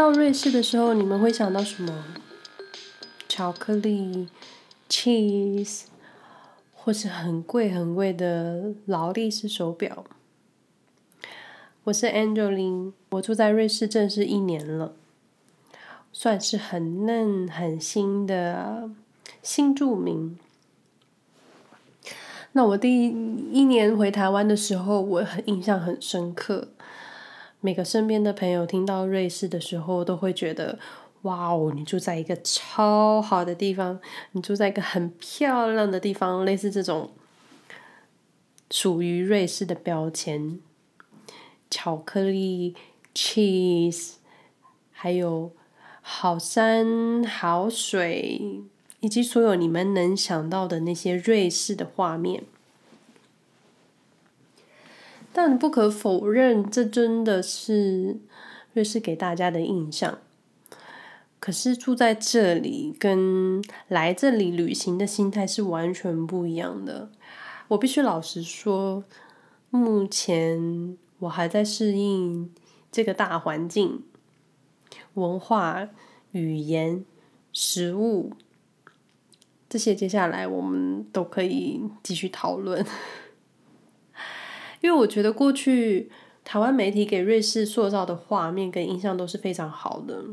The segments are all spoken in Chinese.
到瑞士的时候，你们会想到什么？巧克力、cheese，或是很贵很贵的劳力士手表。我是 Angeline，我住在瑞士正式一年了，算是很嫩很新的新住民。那我第一年回台湾的时候，我很印象很深刻。每个身边的朋友听到瑞士的时候，都会觉得。哇哦！你住在一个超好的地方，你住在一个很漂亮的地方，类似这种属于瑞士的标签，巧克力、cheese，还有好山好水，以及所有你们能想到的那些瑞士的画面。但不可否认，这真的是瑞士给大家的印象。可是住在这里跟来这里旅行的心态是完全不一样的。我必须老实说，目前我还在适应这个大环境、文化、语言、食物这些。接下来我们都可以继续讨论，因为我觉得过去台湾媒体给瑞士塑造的画面跟印象都是非常好的。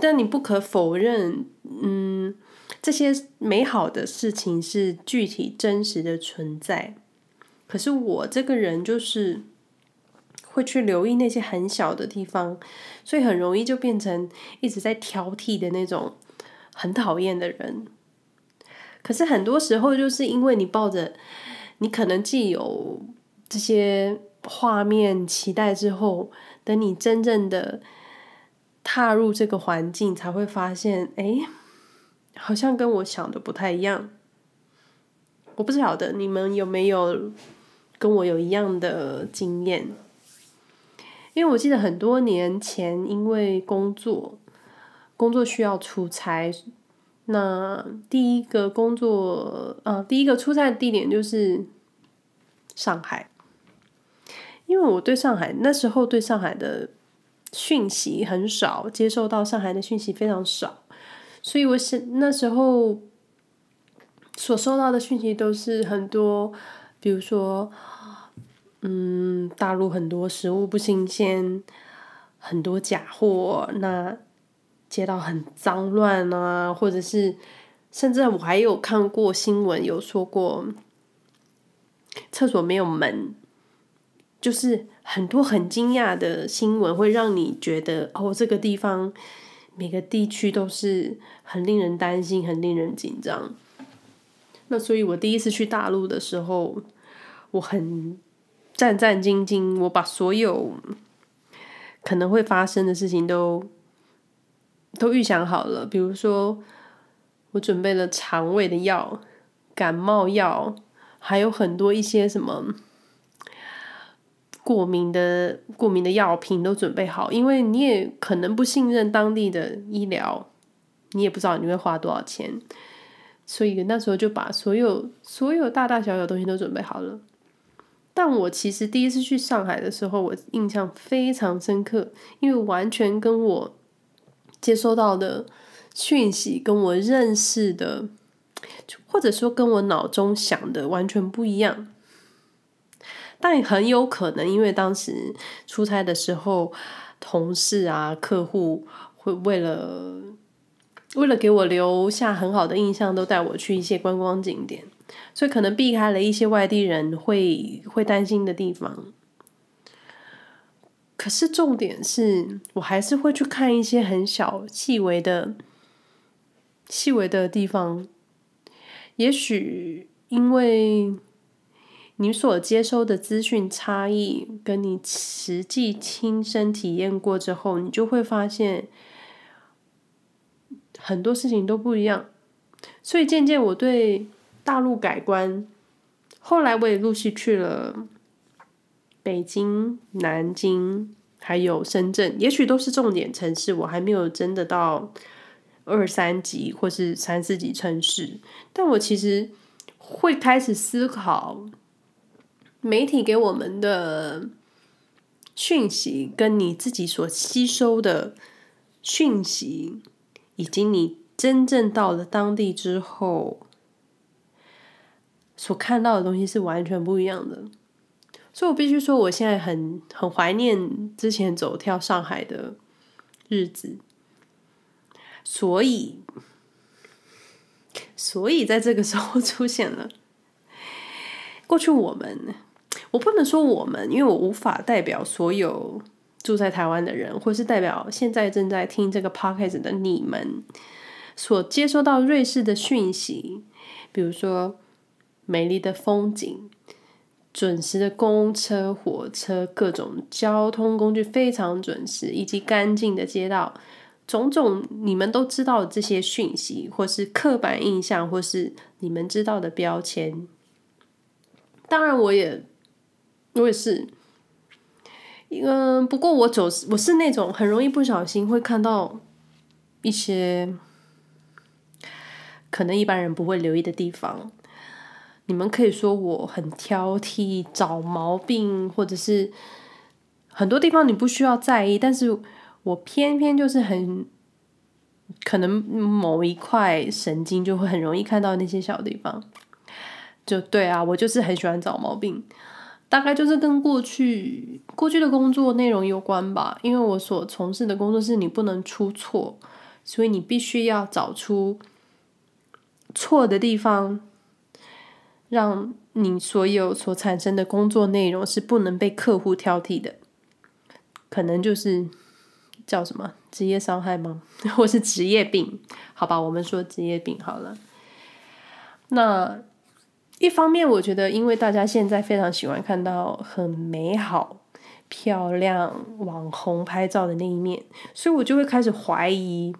但你不可否认，嗯，这些美好的事情是具体真实的存在。可是我这个人就是会去留意那些很小的地方，所以很容易就变成一直在挑剔的那种很讨厌的人。可是很多时候，就是因为你抱着你可能既有这些画面期待之后，等你真正的。踏入这个环境，才会发现，哎，好像跟我想的不太一样。我不晓得你们有没有跟我有一样的经验？因为我记得很多年前，因为工作，工作需要出差，那第一个工作，呃，第一个出差的地点就是上海。因为我对上海，那时候对上海的。讯息很少，接受到上海的讯息非常少，所以我是那时候所收到的讯息都是很多，比如说，嗯，大陆很多食物不新鲜，很多假货，那街道很脏乱啊，或者是甚至我还有看过新闻有说过，厕所没有门。就是很多很惊讶的新闻，会让你觉得哦，这个地方每个地区都是很令人担心、很令人紧张。那所以，我第一次去大陆的时候，我很战战兢兢，我把所有可能会发生的事情都都预想好了。比如说，我准备了肠胃的药、感冒药，还有很多一些什么。过敏的过敏的药品都准备好，因为你也可能不信任当地的医疗，你也不知道你会花多少钱，所以那时候就把所有所有大大小小东西都准备好了。但我其实第一次去上海的时候，我印象非常深刻，因为完全跟我接收到的讯息，跟我认识的，或者说跟我脑中想的完全不一样。但很有可能，因为当时出差的时候，同事啊、客户会为了为了给我留下很好的印象，都带我去一些观光景点，所以可能避开了一些外地人会会担心的地方。可是重点是我还是会去看一些很小细微的细微的地方，也许因为。你所接收的资讯差异，跟你实际亲身体验过之后，你就会发现很多事情都不一样。所以渐渐我对大陆改观。后来我也陆续去了北京、南京，还有深圳，也许都是重点城市。我还没有真的到二三级或是三四级城市，但我其实会开始思考。媒体给我们的讯息跟你自己所吸收的讯息，以及你真正到了当地之后所看到的东西是完全不一样的。所以我必须说，我现在很很怀念之前走跳上海的日子。所以，所以在这个时候出现了 过去我们。我不能说我们，因为我无法代表所有住在台湾的人，或是代表现在正在听这个 podcast 的你们所接收到瑞士的讯息，比如说美丽的风景、准时的公车、火车、各种交通工具非常准时，以及干净的街道，种种你们都知道的这些讯息，或是刻板印象，或是你们知道的标签。当然，我也。我也是，嗯，不过我总是我是那种很容易不小心会看到一些可能一般人不会留意的地方。你们可以说我很挑剔、找毛病，或者是很多地方你不需要在意，但是我偏偏就是很可能某一块神经就会很容易看到那些小地方。就对啊，我就是很喜欢找毛病。大概就是跟过去过去的工作内容有关吧，因为我所从事的工作是你不能出错，所以你必须要找出错的地方，让你所有所产生的工作内容是不能被客户挑剔的。可能就是叫什么职业伤害吗？或是职业病？好吧，我们说职业病好了。那。一方面，我觉得因为大家现在非常喜欢看到很美好、漂亮网红拍照的那一面，所以我就会开始怀疑。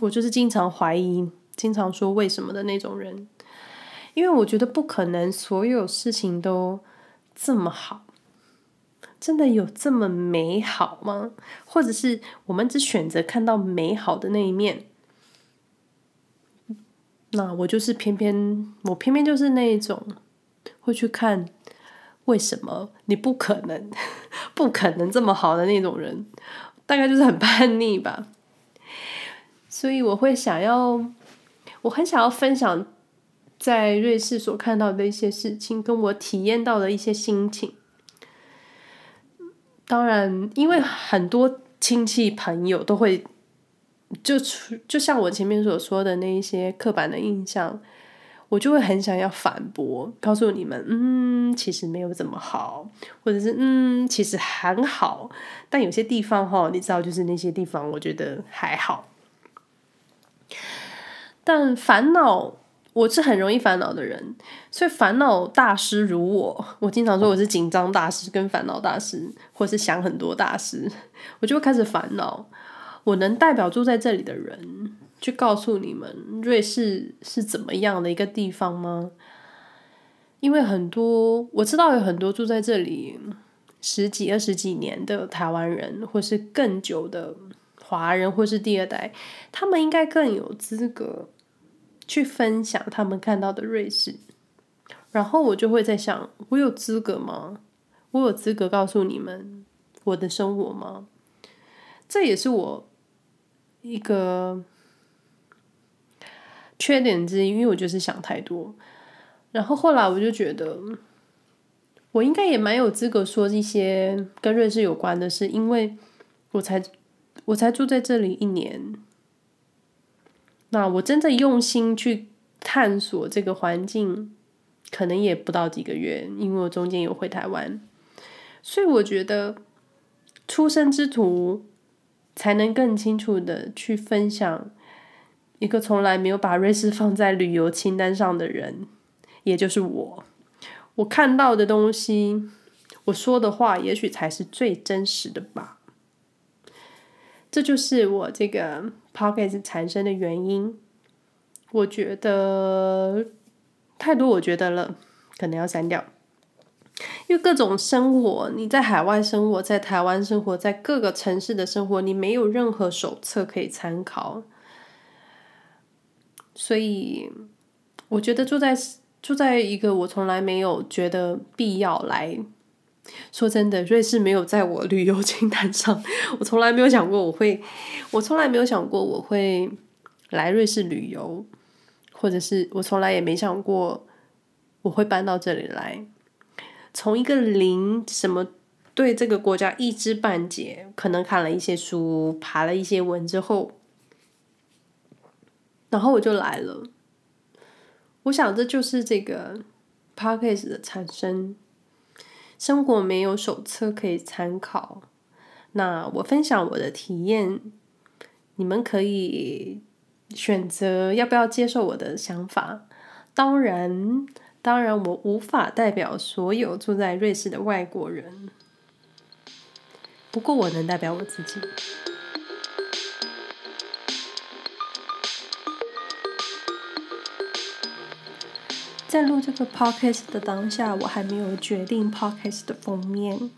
我就是经常怀疑、经常说为什么的那种人，因为我觉得不可能所有事情都这么好，真的有这么美好吗？或者是我们只选择看到美好的那一面？那我就是偏偏，我偏偏就是那一种会去看为什么你不可能，不可能这么好的那种人，大概就是很叛逆吧。所以我会想要，我很想要分享在瑞士所看到的一些事情，跟我体验到的一些心情。当然，因为很多亲戚朋友都会。就就像我前面所说的那一些刻板的印象，我就会很想要反驳，告诉你们，嗯，其实没有怎么好，或者是嗯，其实很好，但有些地方哈，你知道，就是那些地方，我觉得还好。但烦恼，我是很容易烦恼的人，所以烦恼大师如我，我经常说我是紧张大师跟烦恼大师，或是想很多大师，我就会开始烦恼。我能代表住在这里的人去告诉你们，瑞士是怎么样的一个地方吗？因为很多我知道有很多住在这里十几、二十几年的台湾人，或是更久的华人，或是第二代，他们应该更有资格去分享他们看到的瑞士。然后我就会在想，我有资格吗？我有资格告诉你们我的生活吗？这也是我。一个缺点之一，因为我就是想太多。然后后来我就觉得，我应该也蛮有资格说一些跟瑞士有关的事，因为我才我才住在这里一年。那我真的用心去探索这个环境，可能也不到几个月，因为我中间有回台湾，所以我觉得出生之犊。才能更清楚的去分享一个从来没有把瑞士放在旅游清单上的人，也就是我。我看到的东西，我说的话，也许才是最真实的吧。这就是我这个 p o c k e t 产生的原因。我觉得太多，我觉得了，可能要删掉。因为各种生活，你在海外生活，在台湾生活，在各个城市的生活，你没有任何手册可以参考，所以我觉得住在住在一个我从来没有觉得必要来说真的，瑞士没有在我旅游清单上，我从来没有想过我会，我从来没有想过我会来瑞士旅游，或者是我从来也没想过我会搬到这里来。从一个零，什么对这个国家一知半解，可能看了一些书，爬了一些文之后，然后我就来了。我想这就是这个 podcast 的产生。生活没有手册可以参考，那我分享我的体验，你们可以选择要不要接受我的想法。当然，当然我无法代表所有住在瑞士的外国人，不过我能代表我自己。在录这个 podcast 的当下，我还没有决定 podcast 的封面，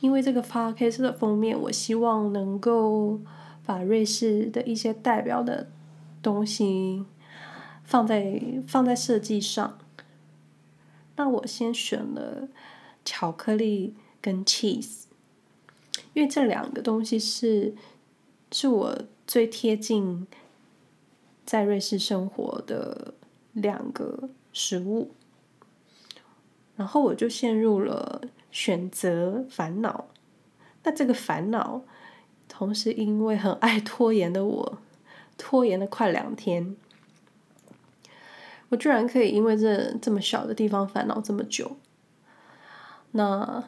因为这个 podcast 的封面，我希望能够把瑞士的一些代表的东西放在放在设计上。那我先选了巧克力跟 cheese，因为这两个东西是是我最贴近在瑞士生活的两个。食物，然后我就陷入了选择烦恼。那这个烦恼，同时因为很爱拖延的我，拖延了快两天，我居然可以因为这这么小的地方烦恼这么久。那，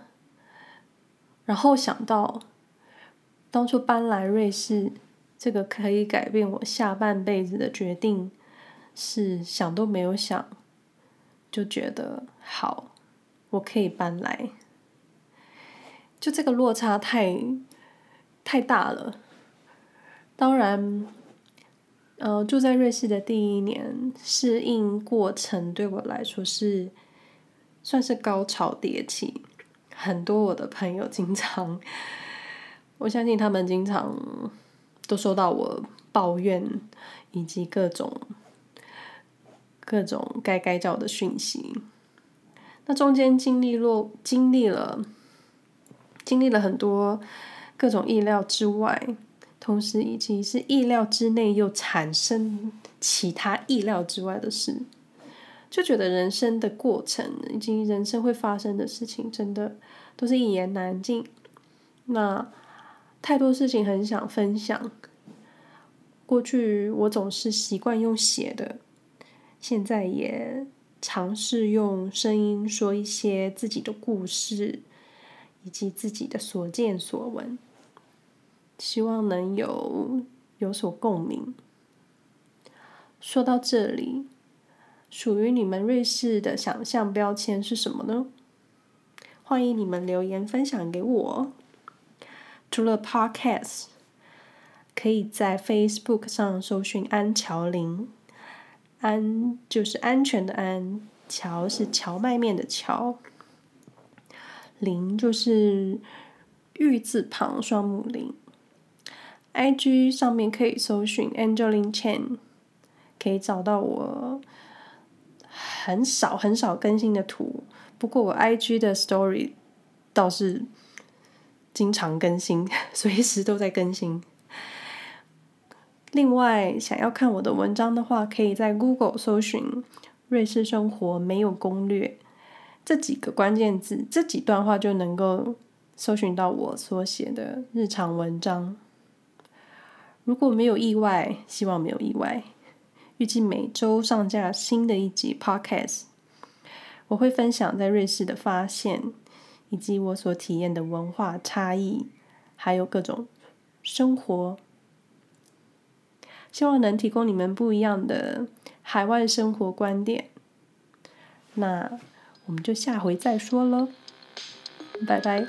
然后想到当初搬来瑞士，这个可以改变我下半辈子的决定，是想都没有想。就觉得好，我可以搬来。就这个落差太太大了。当然，呃，住在瑞士的第一年，适应过程对我来说是算是高潮迭起。很多我的朋友经常，我相信他们经常都收到我抱怨以及各种。各种该该叫的讯息，那中间经历了经历了经历了很多各种意料之外，同时以及是意料之内又产生其他意料之外的事，就觉得人生的过程以及人生会发生的事情，真的都是一言难尽。那太多事情很想分享，过去我总是习惯用写的。现在也尝试用声音说一些自己的故事，以及自己的所见所闻，希望能有有所共鸣。说到这里，属于你们瑞士的想象标签是什么呢？欢迎你们留言分享给我。除了 Podcast，可以在 Facebook 上搜寻安乔林。安就是安全的安，蕎是荞麦面的荞，林就是玉字旁双木林。IG 上面可以搜寻 Angeline Chen，可以找到我很少很少更新的图，不过我 IG 的 Story 倒是经常更新，随时都在更新。另外，想要看我的文章的话，可以在 Google 搜寻“瑞士生活没有攻略”这几个关键字，这几段话就能够搜寻到我所写的日常文章。如果没有意外，希望没有意外，预计每周上架新的一集 Podcast。我会分享在瑞士的发现，以及我所体验的文化差异，还有各种生活。希望能提供你们不一样的海外生活观点。那我们就下回再说喽，拜拜。